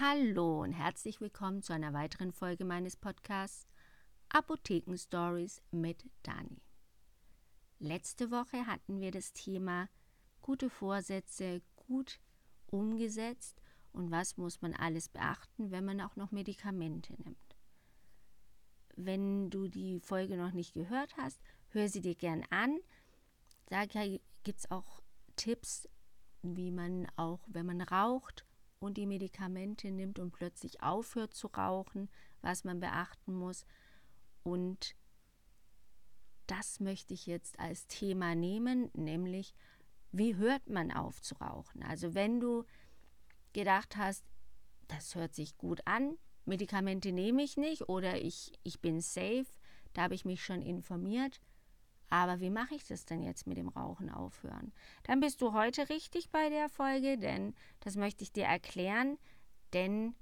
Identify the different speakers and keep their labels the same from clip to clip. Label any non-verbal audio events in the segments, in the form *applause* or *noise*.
Speaker 1: Hallo und herzlich willkommen zu einer weiteren Folge meines Podcasts Apotheken Stories mit Dani. Letzte Woche hatten wir das Thema gute Vorsätze gut umgesetzt und was muss man alles beachten, wenn man auch noch Medikamente nimmt. Wenn du die Folge noch nicht gehört hast, hör sie dir gern an. Da gibt es auch Tipps, wie man auch, wenn man raucht, und die Medikamente nimmt und plötzlich aufhört zu rauchen, was man beachten muss. Und das möchte ich jetzt als Thema nehmen, nämlich wie hört man auf zu rauchen? Also wenn du gedacht hast, das hört sich gut an, Medikamente nehme ich nicht oder ich, ich bin safe, da habe ich mich schon informiert, aber wie mache ich das denn jetzt mit dem Rauchen aufhören? Dann bist du heute richtig bei der Folge, denn das möchte ich dir erklären, denn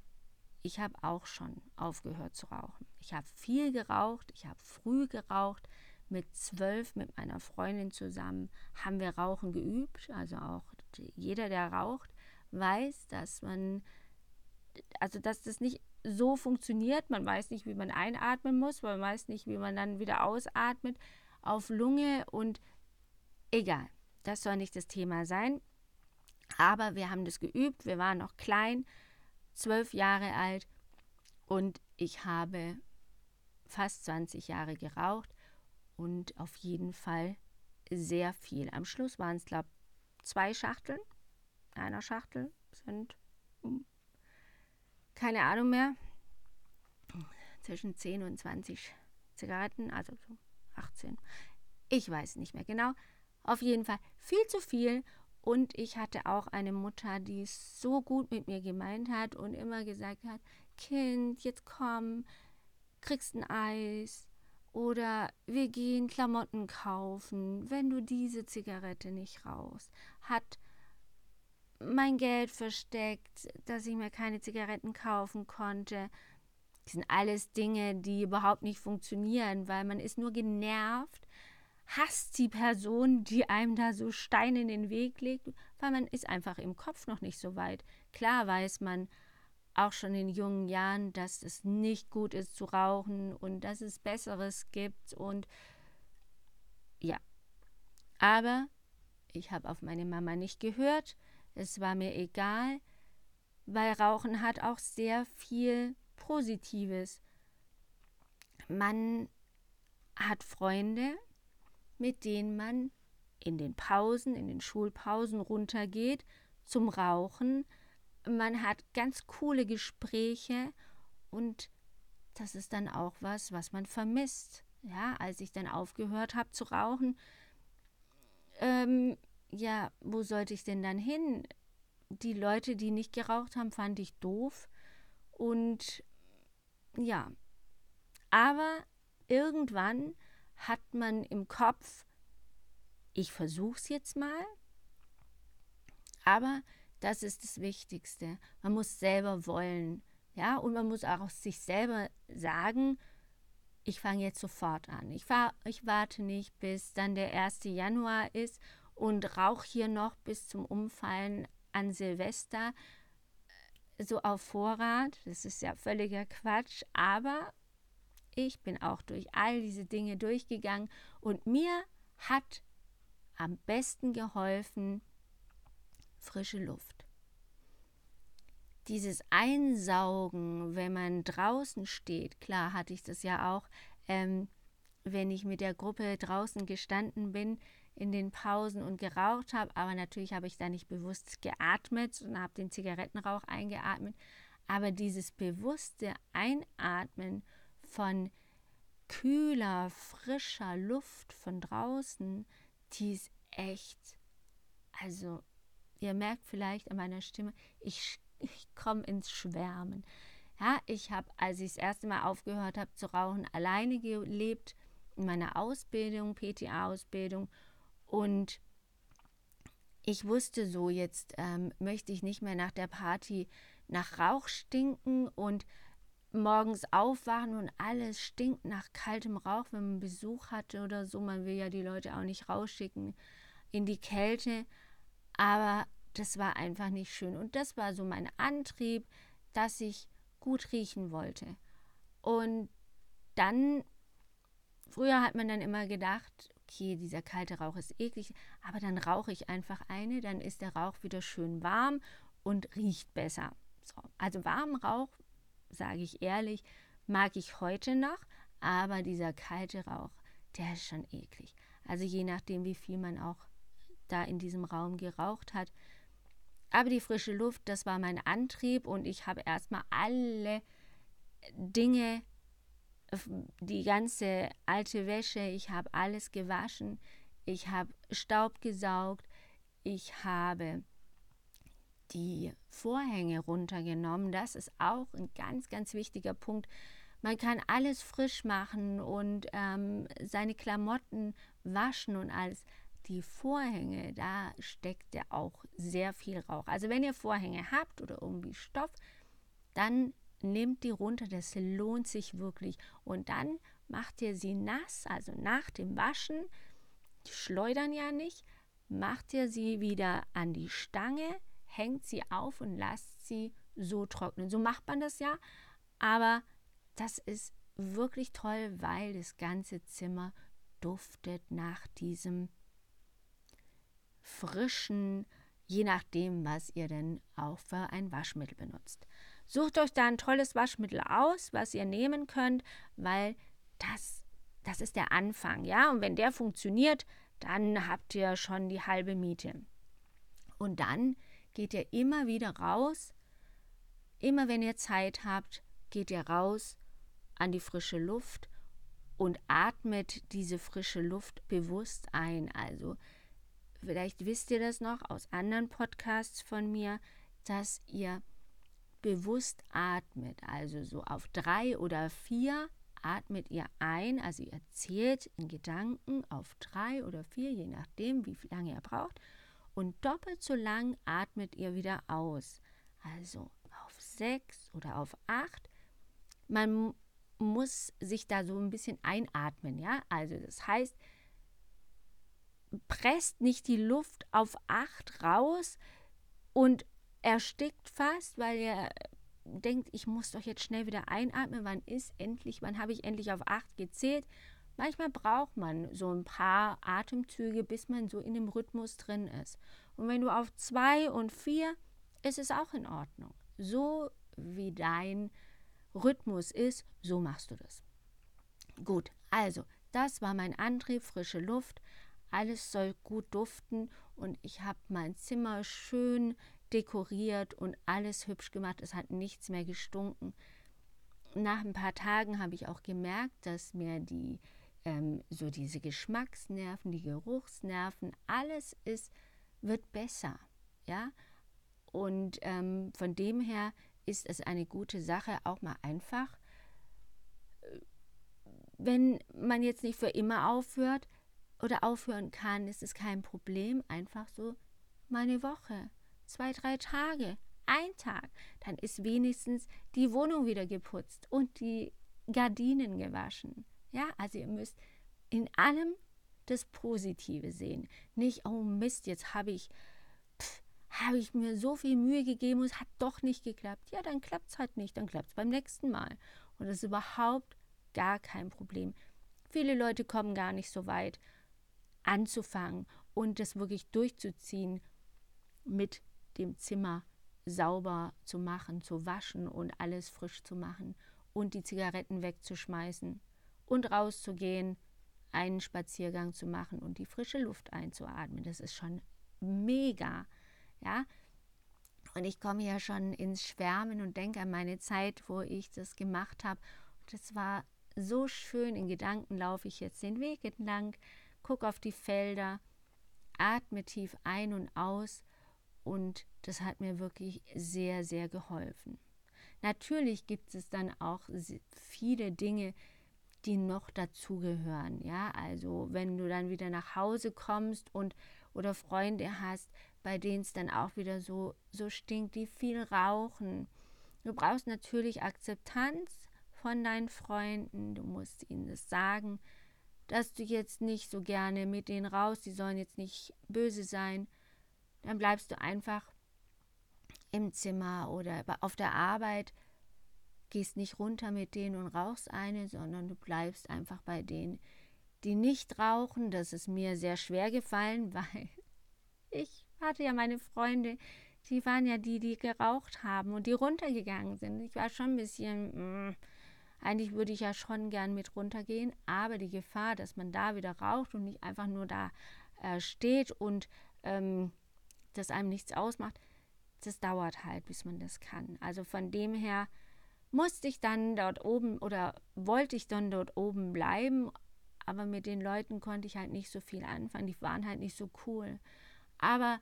Speaker 1: ich habe auch schon aufgehört zu rauchen. Ich habe viel geraucht, ich habe früh geraucht. Mit zwölf mit meiner Freundin zusammen haben wir Rauchen geübt. Also auch jeder, der raucht, weiß, dass man, also dass das nicht so funktioniert. Man weiß nicht, wie man einatmen muss, man weiß nicht, wie man dann wieder ausatmet auf Lunge und egal, das soll nicht das Thema sein. Aber wir haben das geübt, wir waren noch klein, zwölf Jahre alt und ich habe fast 20 Jahre geraucht und auf jeden Fall sehr viel. Am Schluss waren es, glaube ich, zwei Schachteln. Einer Schachtel sind hm, keine Ahnung mehr, zwischen 10 und 20 Zigaretten, also so 18. Ich weiß nicht mehr genau. Auf jeden Fall viel zu viel. Und ich hatte auch eine Mutter, die es so gut mit mir gemeint hat und immer gesagt hat, Kind, jetzt komm, kriegst ein Eis oder wir gehen Klamotten kaufen, wenn du diese Zigarette nicht rauchst. Hat mein Geld versteckt, dass ich mir keine Zigaretten kaufen konnte. Das sind alles Dinge, die überhaupt nicht funktionieren, weil man ist nur genervt, hasst die Person, die einem da so Steine in den Weg legt, weil man ist einfach im Kopf noch nicht so weit. Klar weiß man auch schon in jungen Jahren, dass es nicht gut ist zu rauchen und dass es Besseres gibt und ja. Aber ich habe auf meine Mama nicht gehört. Es war mir egal, weil Rauchen hat auch sehr viel Positives. Man hat Freunde, mit denen man in den Pausen, in den Schulpausen runtergeht zum Rauchen. Man hat ganz coole Gespräche und das ist dann auch was, was man vermisst. Ja, als ich dann aufgehört habe zu rauchen, ähm, ja, wo sollte ich denn dann hin? Die Leute, die nicht geraucht haben, fand ich doof. Und ja, aber irgendwann hat man im Kopf, ich versuche es jetzt mal, aber das ist das Wichtigste. Man muss selber wollen, ja, und man muss auch sich selber sagen, ich fange jetzt sofort an. Ich, fahr, ich warte nicht, bis dann der 1. Januar ist und rauche hier noch bis zum Umfallen an Silvester so auf Vorrat. Das ist ja völliger Quatsch, aber ich bin auch durch all diese Dinge durchgegangen und mir hat am besten geholfen frische Luft. Dieses Einsaugen, wenn man draußen steht, klar hatte ich das ja auch, ähm, wenn ich mit der Gruppe draußen gestanden bin, in den Pausen und geraucht habe, aber natürlich habe ich da nicht bewusst geatmet und habe den Zigarettenrauch eingeatmet. Aber dieses bewusste Einatmen von kühler, frischer Luft von draußen, die ist echt, also ihr merkt vielleicht an meiner Stimme, ich, ich komme ins Schwärmen. Ja, ich habe, als ich das erste Mal aufgehört habe zu rauchen, alleine gelebt in meiner Ausbildung, PTA-Ausbildung und ich wusste so, jetzt ähm, möchte ich nicht mehr nach der Party nach Rauch stinken und morgens aufwachen und alles stinkt nach kaltem Rauch, wenn man Besuch hatte oder so. Man will ja die Leute auch nicht rausschicken in die Kälte. Aber das war einfach nicht schön. Und das war so mein Antrieb, dass ich gut riechen wollte. Und dann, früher hat man dann immer gedacht, okay, dieser kalte Rauch ist eklig, aber dann rauche ich einfach eine, dann ist der Rauch wieder schön warm und riecht besser. So, also warmen Rauch, sage ich ehrlich, mag ich heute noch, aber dieser kalte Rauch, der ist schon eklig. Also je nachdem, wie viel man auch da in diesem Raum geraucht hat. Aber die frische Luft, das war mein Antrieb und ich habe erstmal alle Dinge, die ganze alte Wäsche, ich habe alles gewaschen, ich habe Staub gesaugt, ich habe die Vorhänge runtergenommen. Das ist auch ein ganz, ganz wichtiger Punkt. Man kann alles frisch machen und ähm, seine Klamotten waschen und alles. Die Vorhänge, da steckt ja auch sehr viel Rauch. Also wenn ihr Vorhänge habt oder irgendwie Stoff, dann nehmt die runter, das lohnt sich wirklich. Und dann macht ihr sie nass, also nach dem Waschen, die schleudern ja nicht, macht ihr sie wieder an die Stange, hängt sie auf und lasst sie so trocknen. So macht man das ja, aber das ist wirklich toll, weil das ganze Zimmer duftet nach diesem frischen, je nachdem, was ihr denn auch für ein Waschmittel benutzt. Sucht euch da ein tolles Waschmittel aus, was ihr nehmen könnt, weil das, das ist der Anfang, ja. Und wenn der funktioniert, dann habt ihr schon die halbe Miete. Und dann geht ihr immer wieder raus. Immer wenn ihr Zeit habt, geht ihr raus an die frische Luft und atmet diese frische Luft bewusst ein. Also vielleicht wisst ihr das noch aus anderen Podcasts von mir, dass ihr bewusst atmet. Also so auf drei oder vier atmet ihr ein, also ihr zählt in Gedanken auf drei oder vier, je nachdem, wie lange ihr braucht. Und doppelt so lang atmet ihr wieder aus. Also auf sechs oder auf acht. Man muss sich da so ein bisschen einatmen, ja. Also das heißt, presst nicht die Luft auf acht raus und erstickt fast, weil ihr denkt, ich muss doch jetzt schnell wieder einatmen. Wann ist endlich, wann habe ich endlich auf acht gezählt? Manchmal braucht man so ein paar Atemzüge, bis man so in dem Rhythmus drin ist. Und wenn du auf zwei und vier, ist es auch in Ordnung. So wie dein Rhythmus ist, so machst du das. Gut, also das war mein Antrieb, frische Luft. Alles soll gut duften und ich habe mein Zimmer schön dekoriert und alles hübsch gemacht. Es hat nichts mehr gestunken. Nach ein paar Tagen habe ich auch gemerkt, dass mir die ähm, so diese Geschmacksnerven, die Geruchsnerven, alles ist wird besser, ja. Und ähm, von dem her ist es eine gute Sache, auch mal einfach, äh, wenn man jetzt nicht für immer aufhört oder aufhören kann, ist es kein Problem, einfach so mal eine Woche, zwei, drei Tage, ein Tag, dann ist wenigstens die Wohnung wieder geputzt und die Gardinen gewaschen. Ja, also ihr müsst in allem das Positive sehen. Nicht, oh Mist, jetzt habe ich, habe ich mir so viel Mühe gegeben und es hat doch nicht geklappt. Ja, dann klappt es halt nicht, dann klappt es beim nächsten Mal. Und das ist überhaupt gar kein Problem. Viele Leute kommen gar nicht so weit anzufangen und das wirklich durchzuziehen mit dem Zimmer sauber zu machen, zu waschen und alles frisch zu machen und die Zigaretten wegzuschmeißen und rauszugehen, einen Spaziergang zu machen und die frische Luft einzuatmen. Das ist schon mega, ja. Und ich komme ja schon ins Schwärmen und denke an meine Zeit, wo ich das gemacht habe. Das war so schön. In Gedanken laufe ich jetzt den Weg entlang, gucke auf die Felder, atme tief ein und aus und das hat mir wirklich sehr, sehr geholfen. Natürlich gibt es dann auch viele Dinge, die noch dazugehören. Ja, also wenn du dann wieder nach Hause kommst und oder Freunde hast, bei denen es dann auch wieder so, so stinkt, die viel rauchen. Du brauchst natürlich Akzeptanz von deinen Freunden. Du musst ihnen das sagen, dass du jetzt nicht so gerne mit denen raus, die sollen jetzt nicht böse sein. Dann bleibst du einfach im Zimmer oder auf der Arbeit gehst nicht runter mit denen und rauchst eine, sondern du bleibst einfach bei denen, die nicht rauchen. Das ist mir sehr schwer gefallen, *laughs* weil ich hatte ja meine Freunde, die waren ja die, die geraucht haben und die runtergegangen sind. Ich war schon ein bisschen, mh, mm, eigentlich würde ich ja schon gern mit runtergehen, aber die Gefahr, dass man da wieder raucht und nicht einfach nur da äh, steht und ähm, das einem nichts ausmacht, das dauert halt, bis man das kann. Also von dem her musste ich dann dort oben oder wollte ich dann dort oben bleiben, aber mit den Leuten konnte ich halt nicht so viel anfangen. Die waren halt nicht so cool. Aber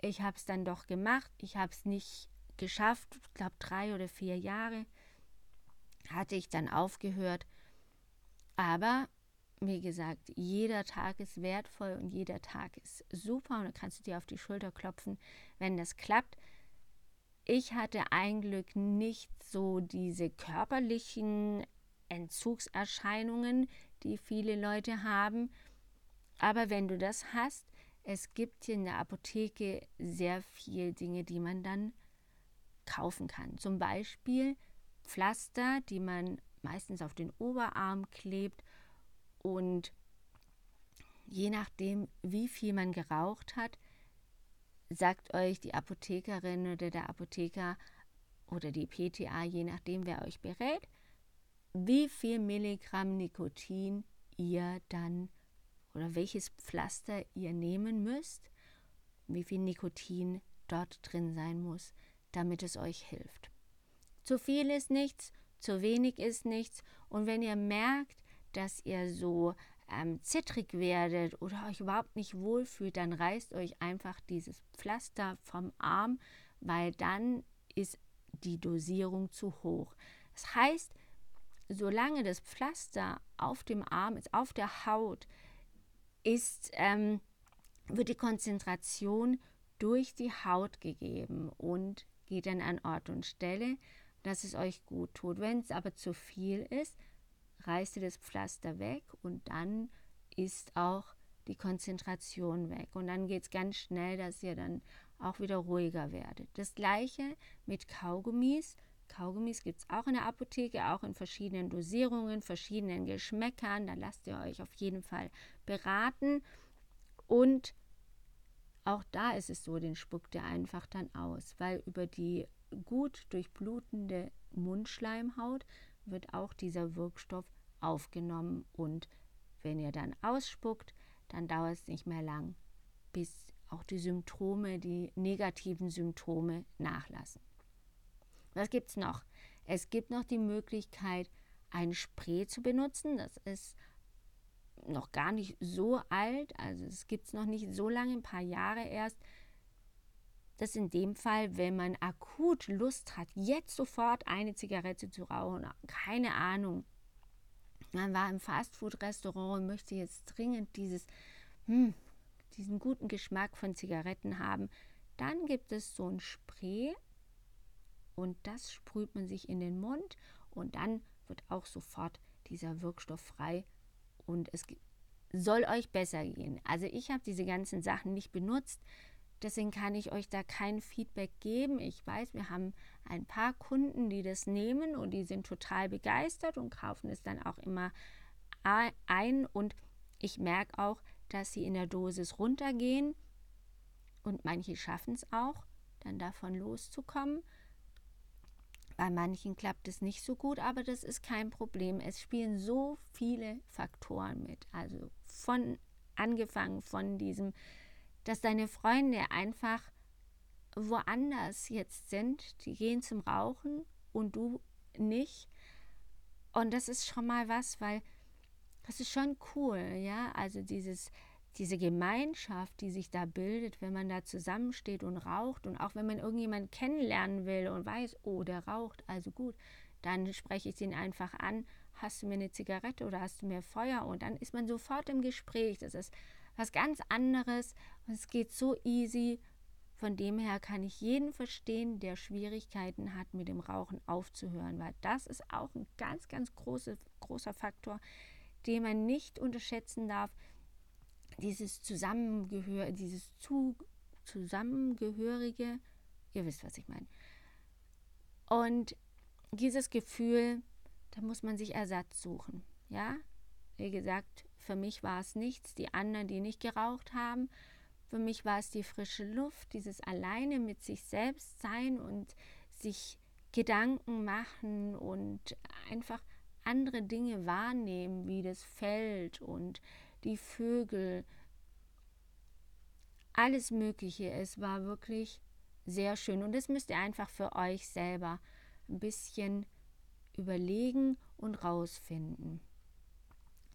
Speaker 1: ich habe es dann doch gemacht. Ich habe es nicht geschafft. Ich glaube, drei oder vier Jahre hatte ich dann aufgehört. Aber wie gesagt, jeder Tag ist wertvoll und jeder Tag ist super und da kannst du dir auf die Schulter klopfen, wenn das klappt. Ich hatte ein Glück nicht so diese körperlichen Entzugserscheinungen, die viele Leute haben. Aber wenn du das hast, es gibt hier in der Apotheke sehr viele Dinge, die man dann kaufen kann. Zum Beispiel Pflaster, die man meistens auf den Oberarm klebt und je nachdem, wie viel man geraucht hat, sagt euch die Apothekerin oder der Apotheker oder die PTA, je nachdem, wer euch berät, wie viel Milligramm Nikotin ihr dann oder welches Pflaster ihr nehmen müsst, wie viel Nikotin dort drin sein muss, damit es euch hilft. Zu viel ist nichts, zu wenig ist nichts und wenn ihr merkt, dass ihr so ähm, zittrig werdet oder euch überhaupt nicht wohlfühlt, dann reißt euch einfach dieses Pflaster vom Arm, weil dann ist die Dosierung zu hoch. Das heißt, solange das Pflaster auf dem Arm ist, auf der Haut, ist, ähm, wird die Konzentration durch die Haut gegeben und geht dann an Ort und Stelle, dass es euch gut tut. Wenn es aber zu viel ist, reißt ihr das Pflaster weg und dann ist auch die Konzentration weg. Und dann geht es ganz schnell, dass ihr dann auch wieder ruhiger werdet. Das gleiche mit Kaugummis. Kaugummis gibt es auch in der Apotheke, auch in verschiedenen Dosierungen, verschiedenen Geschmäckern. Da lasst ihr euch auf jeden Fall beraten. Und auch da ist es so, den spuckt ihr einfach dann aus, weil über die gut durchblutende Mundschleimhaut wird auch dieser Wirkstoff aufgenommen und wenn ihr dann ausspuckt, dann dauert es nicht mehr lang, bis auch die Symptome, die negativen Symptome nachlassen. Was gibt es noch? Es gibt noch die Möglichkeit, ein Spray zu benutzen. Das ist noch gar nicht so alt, also es gibt es noch nicht so lange, ein paar Jahre erst. Das in dem Fall, wenn man akut Lust hat, jetzt sofort eine Zigarette zu rauchen, keine Ahnung, man war im Fastfood-Restaurant und möchte jetzt dringend dieses, hm, diesen guten Geschmack von Zigaretten haben. Dann gibt es so ein Spray und das sprüht man sich in den Mund und dann wird auch sofort dieser Wirkstoff frei und es soll euch besser gehen. Also ich habe diese ganzen Sachen nicht benutzt, Deswegen kann ich euch da kein Feedback geben. Ich weiß, wir haben ein paar Kunden, die das nehmen und die sind total begeistert und kaufen es dann auch immer ein. Und ich merke auch, dass sie in der Dosis runtergehen und manche schaffen es auch, dann davon loszukommen. Bei manchen klappt es nicht so gut, aber das ist kein Problem. Es spielen so viele Faktoren mit. Also von angefangen von diesem dass deine Freunde einfach woanders jetzt sind, die gehen zum Rauchen und du nicht. Und das ist schon mal was, weil das ist schon cool, ja. Also dieses, diese Gemeinschaft, die sich da bildet, wenn man da zusammensteht und raucht und auch wenn man irgendjemanden kennenlernen will und weiß, oh, der raucht, also gut, dann spreche ich ihn einfach an, hast du mir eine Zigarette oder hast du mir Feuer und dann ist man sofort im Gespräch. Das ist was ganz anderes und es geht so easy. Von dem her kann ich jeden verstehen, der Schwierigkeiten hat, mit dem Rauchen aufzuhören, weil das ist auch ein ganz, ganz große, großer Faktor, den man nicht unterschätzen darf. Dieses Zusammengehör, dieses zu, zusammengehörige ihr wisst, was ich meine. Und dieses Gefühl, da muss man sich Ersatz suchen. Ja, wie gesagt, für mich war es nichts. Die anderen, die nicht geraucht haben, für mich war es die frische Luft, dieses alleine mit sich selbst sein und sich Gedanken machen und einfach andere Dinge wahrnehmen, wie das Feld und die Vögel. Alles Mögliche. Es war wirklich sehr schön. Und das müsst ihr einfach für euch selber ein bisschen überlegen und rausfinden.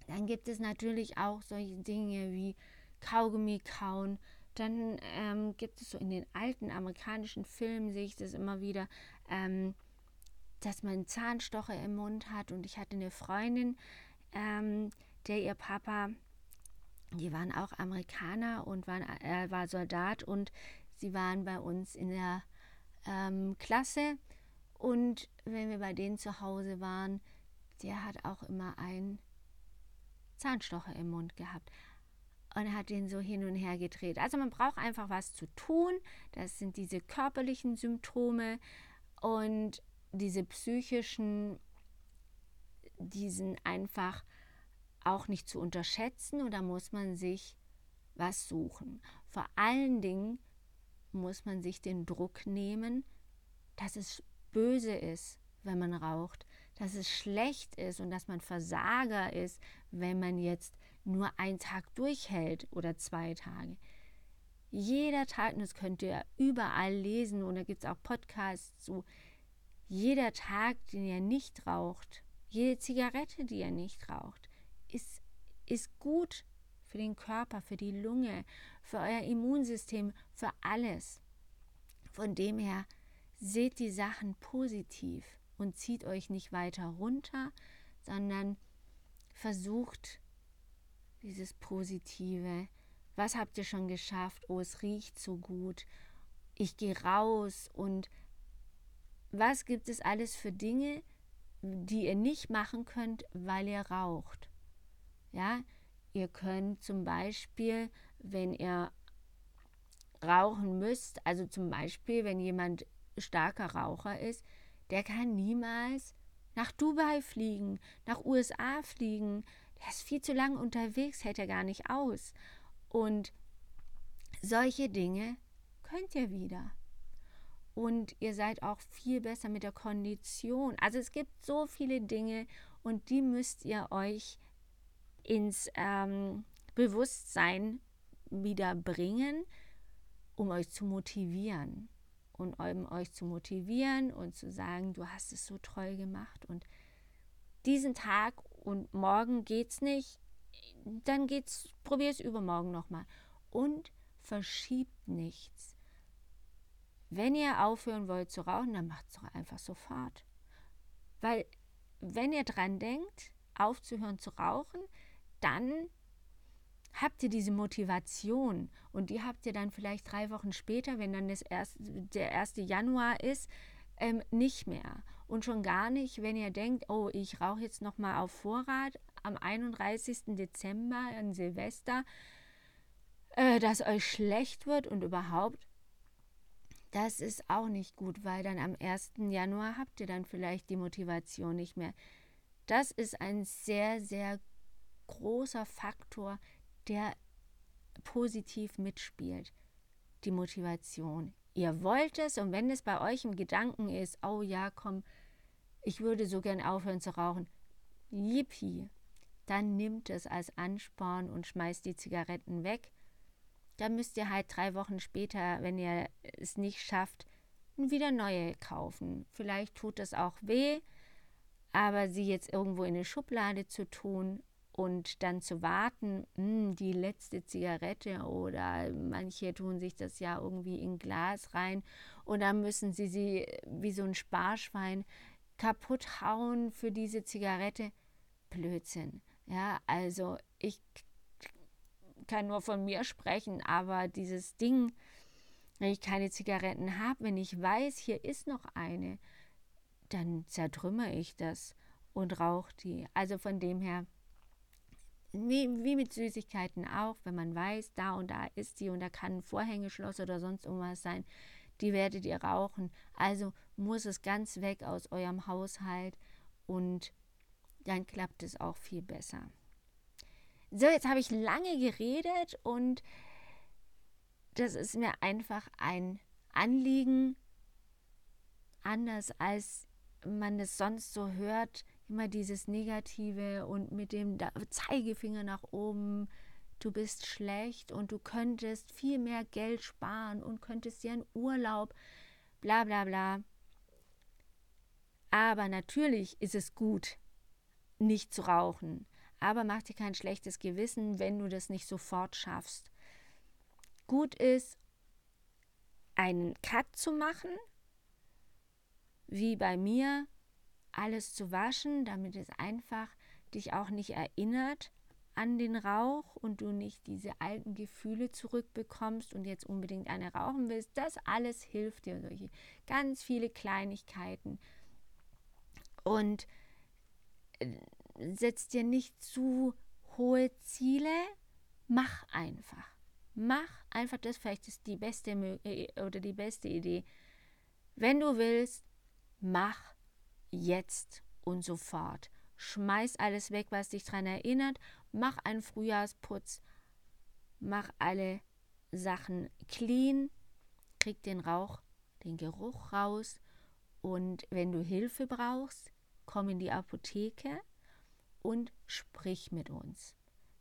Speaker 1: Dann gibt es natürlich auch solche Dinge wie Kaugummi kauen. Dann ähm, gibt es so in den alten amerikanischen Filmen, sehe ich das immer wieder, ähm, dass man Zahnstocher im Mund hat. Und ich hatte eine Freundin, ähm, der ihr Papa, die waren auch Amerikaner und waren, er war Soldat und sie waren bei uns in der ähm, Klasse. Und wenn wir bei denen zu Hause waren, der hat auch immer einen Zahnstocher im Mund gehabt und hat den so hin und her gedreht. Also man braucht einfach was zu tun. Das sind diese körperlichen Symptome und diese psychischen, die sind einfach auch nicht zu unterschätzen und da muss man sich was suchen. Vor allen Dingen muss man sich den Druck nehmen, dass es böse ist, wenn man raucht, dass es schlecht ist und dass man Versager ist, wenn man jetzt nur einen Tag durchhält oder zwei Tage. Jeder Tag, und das könnt ihr überall lesen und da gibt es auch Podcasts zu, jeder Tag, den ihr nicht raucht, jede Zigarette, die ihr nicht raucht, ist, ist gut für den Körper, für die Lunge, für euer Immunsystem, für alles. Von dem her seht die Sachen positiv und zieht euch nicht weiter runter, sondern versucht dieses Positive. Was habt ihr schon geschafft? Oh, es riecht so gut. Ich gehe raus und was gibt es alles für Dinge, die ihr nicht machen könnt, weil ihr raucht? Ja, ihr könnt zum Beispiel, wenn ihr rauchen müsst, also zum Beispiel, wenn jemand starker Raucher ist, der kann niemals nach Dubai fliegen, nach USA fliegen, der ist viel zu lange unterwegs, hält er gar nicht aus. Und solche Dinge könnt ihr wieder. Und ihr seid auch viel besser mit der Kondition. Also es gibt so viele Dinge und die müsst ihr euch ins ähm, Bewusstsein wieder bringen, um euch zu motivieren. Und um euch zu motivieren und zu sagen, du hast es so toll gemacht und diesen Tag und morgen geht's nicht, dann geht's, probier es übermorgen nochmal. Und verschiebt nichts. Wenn ihr aufhören wollt zu rauchen, dann macht es doch einfach sofort. Weil wenn ihr dran denkt, aufzuhören zu rauchen, dann habt ihr diese Motivation und die habt ihr dann vielleicht drei Wochen später, wenn dann das erste, der 1. Januar ist, ähm, nicht mehr. Und schon gar nicht, wenn ihr denkt, oh, ich rauche jetzt nochmal auf Vorrat am 31. Dezember an Silvester, äh, dass euch schlecht wird und überhaupt. Das ist auch nicht gut, weil dann am 1. Januar habt ihr dann vielleicht die Motivation nicht mehr. Das ist ein sehr, sehr großer Faktor, der positiv mitspielt. Die Motivation. Ihr wollt es und wenn es bei euch im Gedanken ist, oh ja, komm, ich würde so gern aufhören zu rauchen. Yippie. Dann nimmt es als Ansporn und schmeißt die Zigaretten weg. Dann müsst ihr halt drei Wochen später, wenn ihr es nicht schafft, wieder neue kaufen. Vielleicht tut es auch weh, aber sie jetzt irgendwo in eine Schublade zu tun und dann zu warten, mh, hm, die letzte Zigarette oder manche tun sich das ja irgendwie in Glas rein und dann müssen sie sie wie so ein Sparschwein kaputt hauen für diese Zigarette. Blödsinn. Ja, also ich kann nur von mir sprechen, aber dieses Ding, wenn ich keine Zigaretten habe, wenn ich weiß, hier ist noch eine, dann zertrümmer ich das und rauche die. Also von dem her, wie, wie, mit Süßigkeiten auch, wenn man weiß, da und da ist die und da kann ein Vorhängeschloss oder sonst irgendwas sein, die werdet ihr rauchen. Also muss es ganz weg aus eurem Haushalt und dann klappt es auch viel besser. So, jetzt habe ich lange geredet und das ist mir einfach ein Anliegen, anders als man es sonst so hört, immer dieses Negative und mit dem Zeigefinger nach oben, du bist schlecht und du könntest viel mehr Geld sparen und könntest dir einen Urlaub, bla bla bla. Aber natürlich ist es gut, nicht zu rauchen. Aber mach dir kein schlechtes Gewissen, wenn du das nicht sofort schaffst. Gut ist, einen Cut zu machen, wie bei mir, alles zu waschen, damit es einfach dich auch nicht erinnert an den Rauch und du nicht diese alten Gefühle zurückbekommst und jetzt unbedingt eine rauchen willst. Das alles hilft dir, solche ganz viele Kleinigkeiten. Und äh, setz dir nicht zu hohe Ziele, mach einfach. Mach einfach das, vielleicht ist die beste äh, oder die beste Idee. Wenn du willst, mach jetzt und sofort. Schmeiß alles weg, was dich daran erinnert. Mach einen Frühjahrsputz. Mach alle Sachen clean. Krieg den Rauch, den Geruch raus. Und wenn du Hilfe brauchst, komm in die Apotheke und sprich mit uns.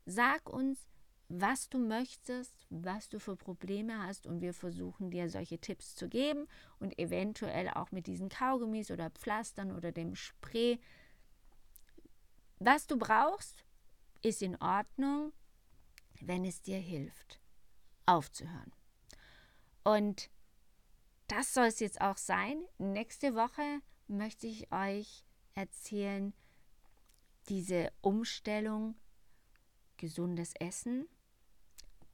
Speaker 1: Sag uns, was du möchtest, was du für Probleme hast und wir versuchen dir solche Tipps zu geben und eventuell auch mit diesen Kaugummis oder Pflastern oder dem Spray. Was du brauchst, ist in Ordnung, wenn es dir hilft, aufzuhören. Und das soll es jetzt auch sein. Nächste Woche möchte ich euch erzählen, diese Umstellung gesundes Essen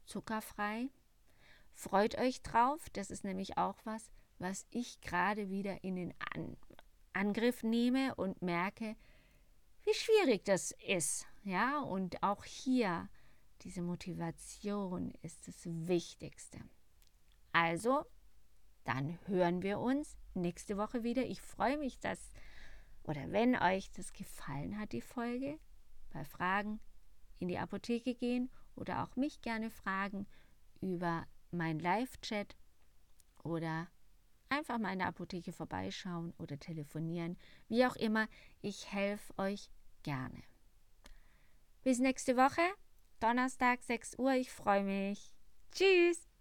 Speaker 1: zuckerfrei. Freut euch drauf, das ist nämlich auch was, was ich gerade wieder in den An Angriff nehme und merke, wie schwierig das ist. Ja, und auch hier, diese Motivation ist das Wichtigste. Also, dann hören wir uns nächste Woche wieder. Ich freue mich, dass, oder wenn euch das gefallen hat, die Folge, bei Fragen in die Apotheke gehen oder auch mich gerne fragen über mein Live-Chat oder einfach mal in der Apotheke vorbeischauen oder telefonieren. Wie auch immer, ich helfe euch gerne. Bis nächste Woche, Donnerstag 6 Uhr. Ich freue mich. Tschüss.